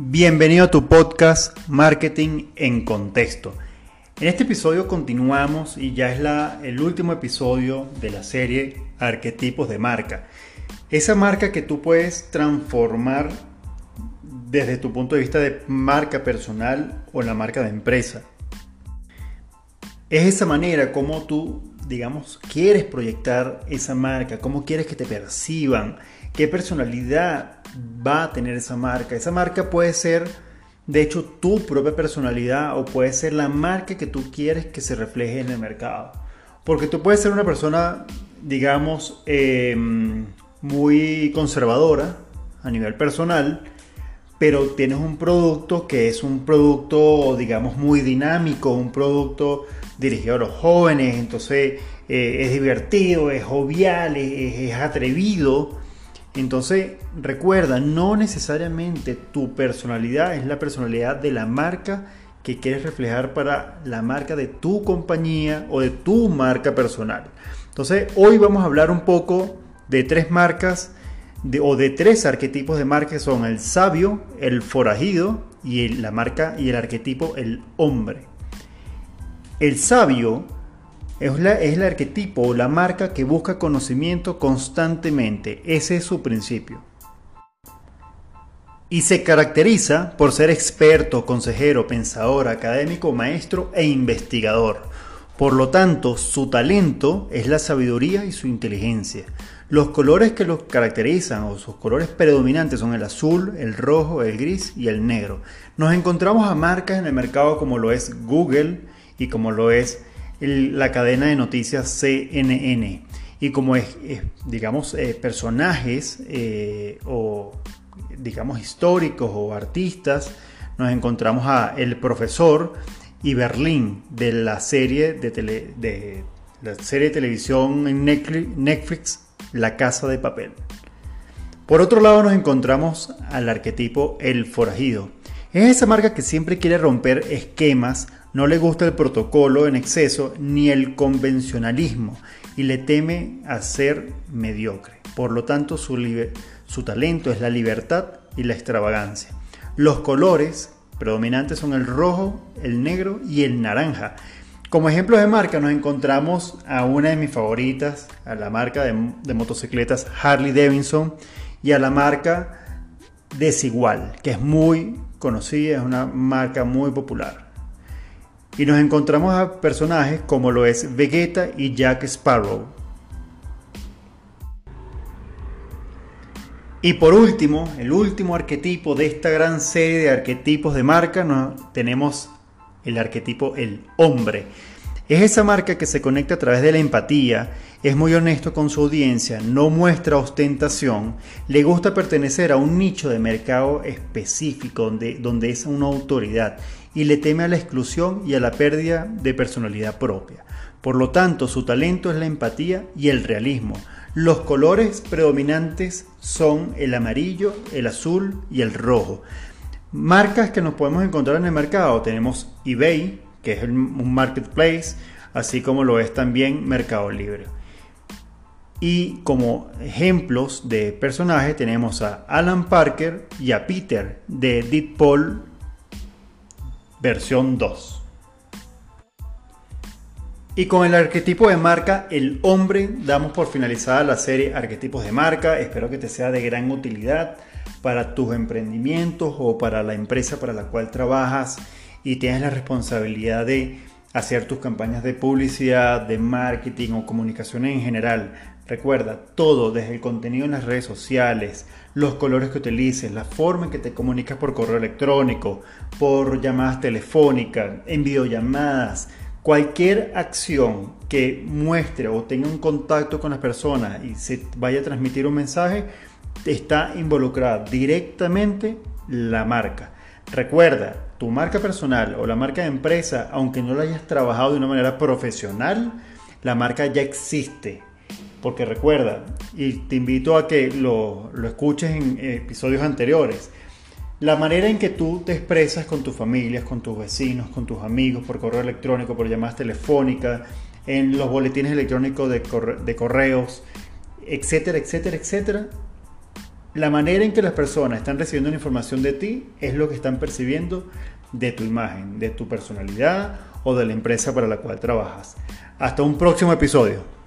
Bienvenido a tu podcast Marketing en Contexto. En este episodio continuamos y ya es la, el último episodio de la serie Arquetipos de marca. Esa marca que tú puedes transformar desde tu punto de vista de marca personal o la marca de empresa. Es esa manera como tú, digamos, quieres proyectar esa marca, cómo quieres que te perciban, qué personalidad va a tener esa marca. Esa marca puede ser, de hecho, tu propia personalidad o puede ser la marca que tú quieres que se refleje en el mercado. Porque tú puedes ser una persona, digamos, em, muy conservadora a nivel personal, pero tienes un producto que es un producto, digamos, muy dinámico, un producto dirigido a los jóvenes, entonces eh, es divertido, es jovial, es atrevido entonces, recuerda, no necesariamente tu personalidad es la personalidad de la marca que quieres reflejar para la marca de tu compañía o de tu marca personal. Entonces, hoy vamos a hablar un poco de tres marcas o de tres arquetipos de marca que son el sabio, el forajido y la marca y el arquetipo el hombre. El sabio es, el arquetipo o la marca que busca conocimiento constantemente. Ese es su principio. Y se caracteriza por ser experto, consejero, pensador, académico, maestro e investigador. Por lo tanto, su talento es la sabiduría y su inteligencia. Los colores que los caracterizan o sus colores predominantes son el azul, el rojo, el gris y el negro. Nos encontramos a marcas en el mercado como lo es Google y como lo es la cadena de noticias CNN. Y como es, digamos, eh, personajes eh, o, digamos, históricos o artistas, nos encontramos a el profesor y Berlín de la serie de, de la serie de televisión en Netflix, La Casa de Papel. Por otro lado nos encontramos al arquetipo El Forajido. Es esa marca que siempre quiere romper esquemas no le gusta el protocolo en exceso ni el convencionalismo y le teme a ser mediocre. Por lo tanto, su, su talento es la libertad y la extravagancia. Los colores predominantes son el rojo, el negro y el naranja. Como ejemplo de marca nos encontramos a una de mis favoritas, a la marca de, de, motocicletas Harley Davidson y a la marca Desigual, que es muy conocida, es una marca muy popular y nos encontramos a personajes como lo es Vegeta y Jack Sparrow. Y por último, el último arquetipo de esta gran serie de arquetipos de marca, tenemos el arquetipo el hombre. Es esa marca que se conecta a través de la empatía, es muy honesto con su audiencia, no muestra ostentación, le gusta pertenecer a un nicho de mercado específico donde, donde es una autoridad y le teme a la exclusión y a la pérdida de personalidad propia. Por lo tanto, su talento es la empatía y el realismo. Los colores predominantes son el amarillo, el azul y el rojo. Marcas que nos podemos encontrar en el mercado tenemos eBay, que es un marketplace, así como lo es también Mercado Libre. Y como ejemplos de personajes tenemos a Alan Parker y a Peter de Deadpool versión 2. Y con el arquetipo de marca, el hombre, damos por finalizada la serie Arquetipos de marca. Espero que te sea de gran utilidad para tus emprendimientos o para la empresa para la cual trabajas y tienes la responsabilidad de hacer tus campañas de publicidad, de marketing o comunicación en general. Recuerda, todo desde el contenido en las redes sociales, los colores que utilices, la forma en que te comunicas por correo electrónico, por llamadas telefónicas, en videollamadas, cualquier acción que muestre o tenga un contacto con las personas y se vaya a transmitir un mensaje, está involucrada directamente la marca. Recuerda, tu marca personal o la marca de empresa, aunque no la hayas trabajado de una manera profesional, la marca ya existe. Porque recuerda, y te invito a que lo, escuches en episodios anteriores, la manera en que tú te expresas con tus familias, con tus vecinos, con tus amigos, por correo electrónico, por llamadas telefónicas, en los boletines electrónicos de, de correos, etcétera, etcétera, etcétera, La manera en que las personas están recibiendo la información de ti es lo que están percibiendo de tu imagen, de tu personalidad o de la empresa para la cual trabajas. Hasta un próximo episodio.